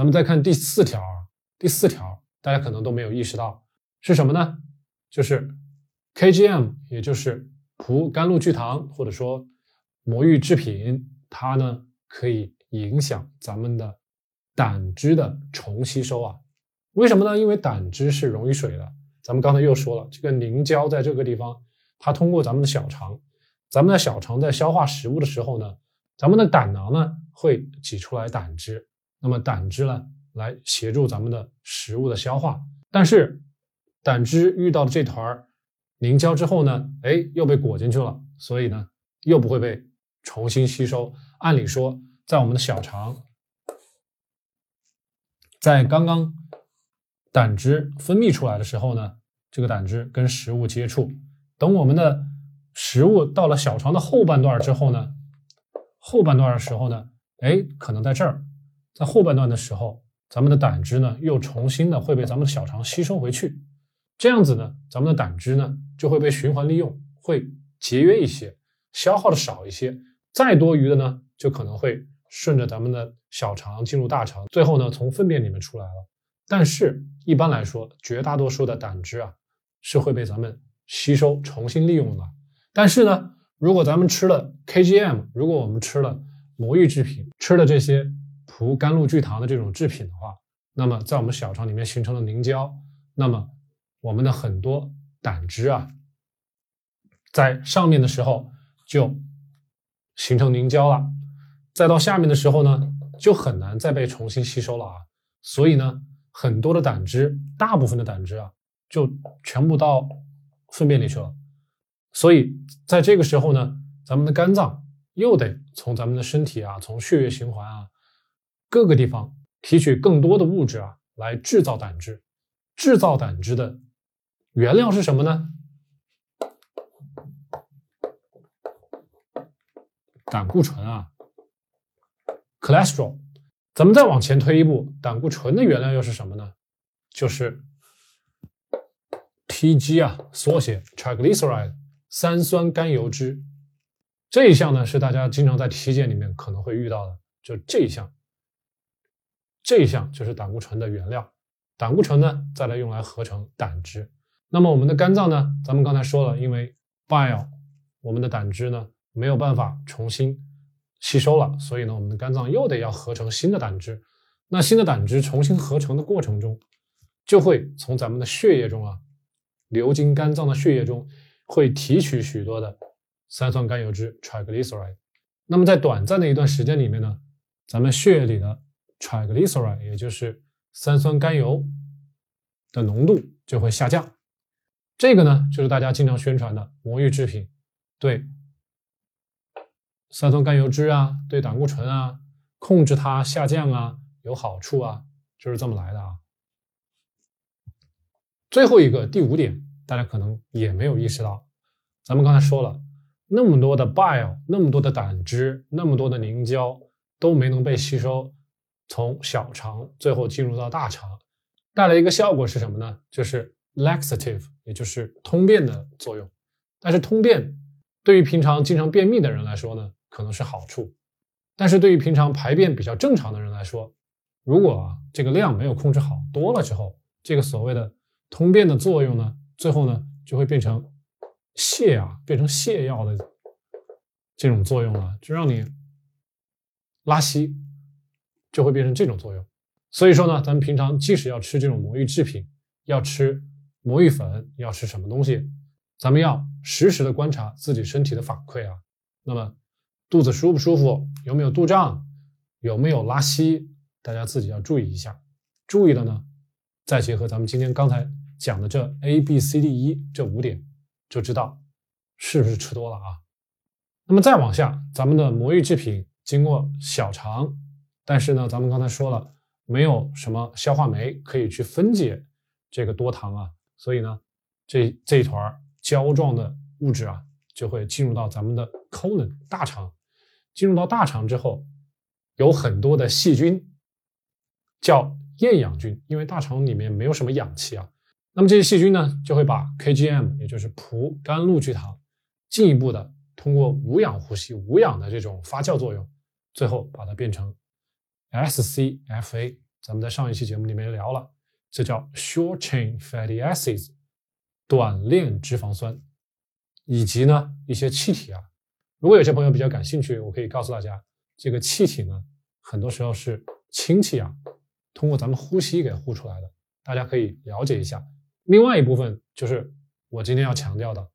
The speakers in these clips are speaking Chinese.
咱们再看第四条啊，第四条大家可能都没有意识到是什么呢？就是 KGM，也就是葡甘露聚糖或者说魔芋制品，它呢可以影响咱们的胆汁的重吸收啊。为什么呢？因为胆汁是溶于水的。咱们刚才又说了，这个凝胶在这个地方，它通过咱们的小肠，咱们的小肠在消化食物的时候呢，咱们的胆囊呢会挤出来胆汁，那么胆汁呢来协助咱们的食物的消化。但是胆汁遇到了这团凝胶之后呢，哎，又被裹进去了，所以呢又不会被重新吸收。按理说，在我们的小肠，在刚刚。胆汁分泌出来的时候呢，这个胆汁跟食物接触，等我们的食物到了小肠的后半段之后呢，后半段的时候呢，哎，可能在这儿，在后半段的时候，咱们的胆汁呢又重新的会被咱们的小肠吸收回去，这样子呢，咱们的胆汁呢就会被循环利用，会节约一些，消耗的少一些，再多余的呢，就可能会顺着咱们的小肠进入大肠，最后呢从粪便里面出来了。但是，一般来说，绝大多数的胆汁啊是会被咱们吸收、重新利用的。但是呢，如果咱们吃了 KGM，如果我们吃了魔芋制品，吃了这些涂甘露聚糖的这种制品的话，那么在我们小肠里面形成了凝胶，那么我们的很多胆汁啊，在上面的时候就形成凝胶了，再到下面的时候呢，就很难再被重新吸收了啊。所以呢。很多的胆汁，大部分的胆汁啊，就全部到粪便里去了。所以在这个时候呢，咱们的肝脏又得从咱们的身体啊，从血液循环啊各个地方提取更多的物质啊，来制造胆汁。制造胆汁的原料是什么呢？胆固醇啊，cholesterol。咱们再往前推一步，胆固醇的原料又是什么呢？就是 TG 啊，缩写 triglyceride，三酸甘油脂。这一项呢是大家经常在体检里面可能会遇到的，就这一项。这一项就是胆固醇的原料。胆固醇呢再来用来合成胆汁。那么我们的肝脏呢，咱们刚才说了，因为 bile，我们的胆汁呢没有办法重新。吸收了，所以呢，我们的肝脏又得要合成新的胆汁。那新的胆汁重新合成的过程中，就会从咱们的血液中啊，流经肝脏的血液中，会提取许多的三酸甘油脂 （triglyceride）。那么在短暂的一段时间里面呢，咱们血液里的 triglyceride，也就是三酸甘油的浓度就会下降。这个呢，就是大家经常宣传的魔芋制品，对。三酸甘油脂啊，对胆固醇啊，控制它下降啊，有好处啊，就是这么来的啊。最后一个第五点，大家可能也没有意识到，咱们刚才说了，那么多的 bile，那么多的胆汁，那么多的凝胶都没能被吸收，从小肠最后进入到大肠，带来一个效果是什么呢？就是 laxative，也就是通便的作用。但是通便对于平常经常便秘的人来说呢？可能是好处，但是对于平常排便比较正常的人来说，如果啊这个量没有控制好，多了之后，这个所谓的通便的作用呢，最后呢就会变成泻啊，变成泻药的这种作用了，就让你拉稀，就会变成这种作用。所以说呢，咱们平常即使要吃这种魔芋制品，要吃魔芋粉，要吃什么东西，咱们要实时的观察自己身体的反馈啊，那么。肚子舒不舒服？有没有肚胀？有没有拉稀？大家自己要注意一下。注意了呢，再结合咱们今天刚才讲的这 A、B、C、D、E 这五点，就知道是不是吃多了啊。那么再往下，咱们的魔芋制品经过小肠，但是呢，咱们刚才说了，没有什么消化酶可以去分解这个多糖啊，所以呢，这这一团胶状的物质啊，就会进入到咱们的 colon 大肠。进入到大肠之后，有很多的细菌，叫厌氧菌，因为大肠里面没有什么氧气啊。那么这些细菌呢，就会把 KGM，也就是葡甘露聚糖，进一步的通过无氧呼吸、无氧的这种发酵作用，最后把它变成 SCFA，咱们在上一期节目里面聊了，这叫 short chain fatty acids，短链脂肪酸，以及呢一些气体啊。如果有些朋友比较感兴趣，我可以告诉大家，这个气体呢，很多时候是氢气啊，通过咱们呼吸给呼出来的，大家可以了解一下。另外一部分就是我今天要强调的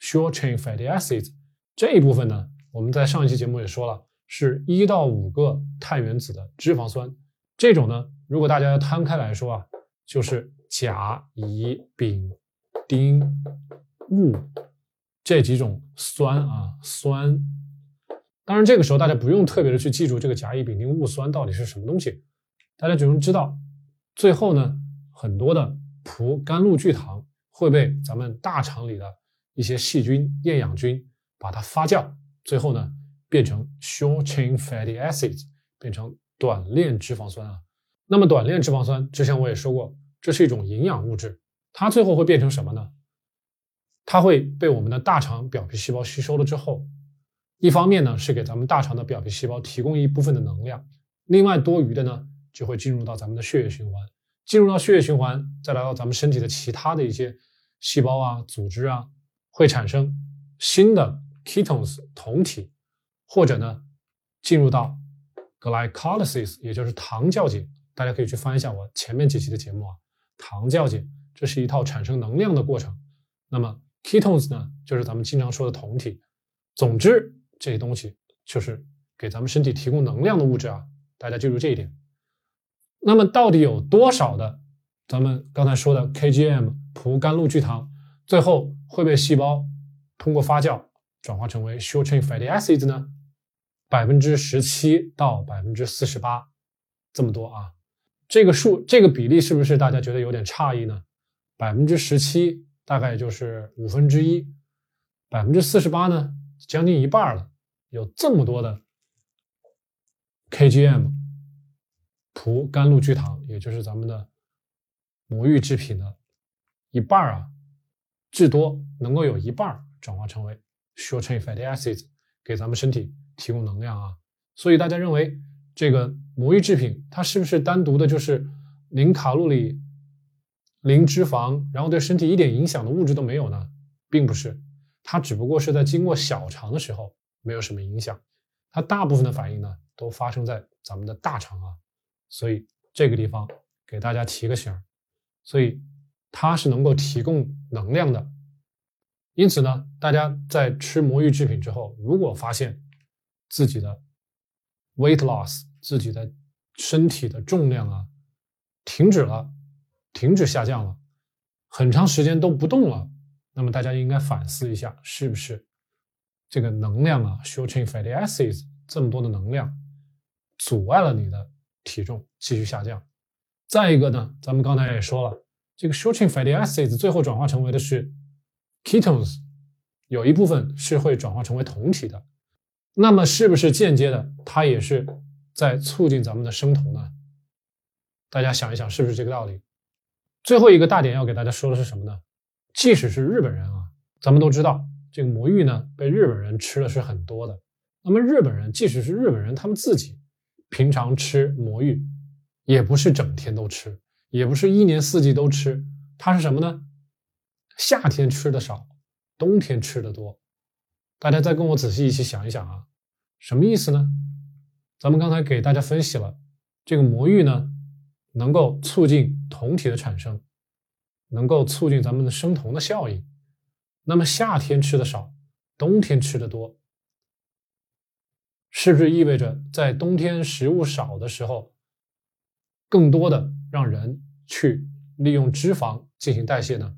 short chain fatty acids 这一部分呢，我们在上一期节目也说了，是一到五个碳原子的脂肪酸。这种呢，如果大家要摊开来说啊，就是甲、乙、丙、丁、戊这几种酸啊酸。当然，这个时候大家不用特别的去记住这个甲、乙、丙、丁、戊酸到底是什么东西，大家只用知道，最后呢，很多的葡甘露聚糖会被咱们大肠里的一些细菌、厌氧菌把它发酵，最后呢变成 short chain fatty acids，变成。短链脂肪酸啊，那么短链脂肪酸之前我也说过，这是一种营养物质，它最后会变成什么呢？它会被我们的大肠表皮细胞吸收了之后，一方面呢是给咱们大肠的表皮细胞提供一部分的能量，另外多余的呢就会进入到咱们的血液循环，进入到血液循环，再来到咱们身体的其他的一些细胞啊、组织啊，会产生新的 ketones 酮体，或者呢进入到。glycolysis，也就是糖酵解，大家可以去翻一下我前面几期的节目啊。糖酵解，这是一套产生能量的过程。那么 ketones 呢，就是咱们经常说的酮体。总之，这些东西就是给咱们身体提供能量的物质啊。大家记住这一点。那么到底有多少的咱们刚才说的 kgm 葡甘露聚糖，最后会被细胞通过发酵转化成为 short chain fatty acids 呢？百分之十七到百分之四十八，这么多啊！这个数，这个比例是不是大家觉得有点诧异呢？百分之十七大概就是五分之一，百分之四十八呢，将近一半了。有这么多的 kgm 葡甘露聚糖，也就是咱们的魔芋制品的一半啊，至多能够有一半转化成为 short chain fatty acids，给咱们身体。提供能量啊，所以大家认为这个魔芋制品它是不是单独的就是零卡路里、零脂肪，然后对身体一点影响的物质都没有呢？并不是，它只不过是在经过小肠的时候没有什么影响，它大部分的反应呢都发生在咱们的大肠啊，所以这个地方给大家提个醒儿，所以它是能够提供能量的，因此呢，大家在吃魔芋制品之后，如果发现自己的 weight loss，自己的身体的重量啊，停止了，停止下降了，很长时间都不动了。那么大家应该反思一下，是不是这个能量啊，short chain fatty acids 这么多的能量，阻碍了你的体重继续下降？再一个呢，咱们刚才也说了，这个 short chain fatty acids 最后转化成为的是 ketones，有一部分是会转化成为酮体的。那么是不是间接的，它也是在促进咱们的生酮呢？大家想一想，是不是这个道理？最后一个大点要给大家说的是什么呢？即使是日本人啊，咱们都知道这个魔芋呢，被日本人吃的是很多的。那么日本人，即使是日本人，他们自己平常吃魔芋，也不是整天都吃，也不是一年四季都吃，它是什么呢？夏天吃的少，冬天吃的多。大家再跟我仔细一起想一想啊，什么意思呢？咱们刚才给大家分析了，这个魔芋呢，能够促进酮体的产生，能够促进咱们的生酮的效应。那么夏天吃的少，冬天吃的多，是不是意味着在冬天食物少的时候，更多的让人去利用脂肪进行代谢呢？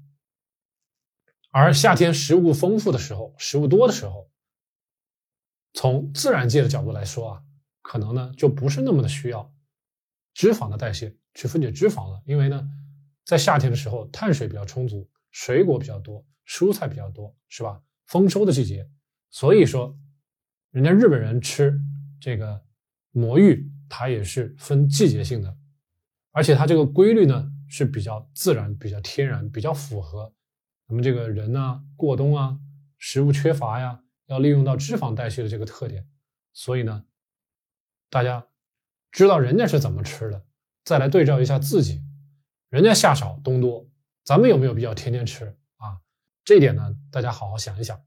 而夏天食物丰富的时候，食物多的时候，从自然界的角度来说啊，可能呢就不是那么的需要脂肪的代谢去分解脂肪了，因为呢，在夏天的时候碳水比较充足，水果比较多，蔬菜比较多，是吧？丰收的季节，所以说，人家日本人吃这个魔芋，它也是分季节性的，而且它这个规律呢是比较自然、比较天然、比较符合。我们这个人呢，过冬啊，食物缺乏呀，要利用到脂肪代谢的这个特点，所以呢，大家知道人家是怎么吃的，再来对照一下自己，人家夏少冬多，咱们有没有必要天天吃啊？这点呢，大家好好想一想。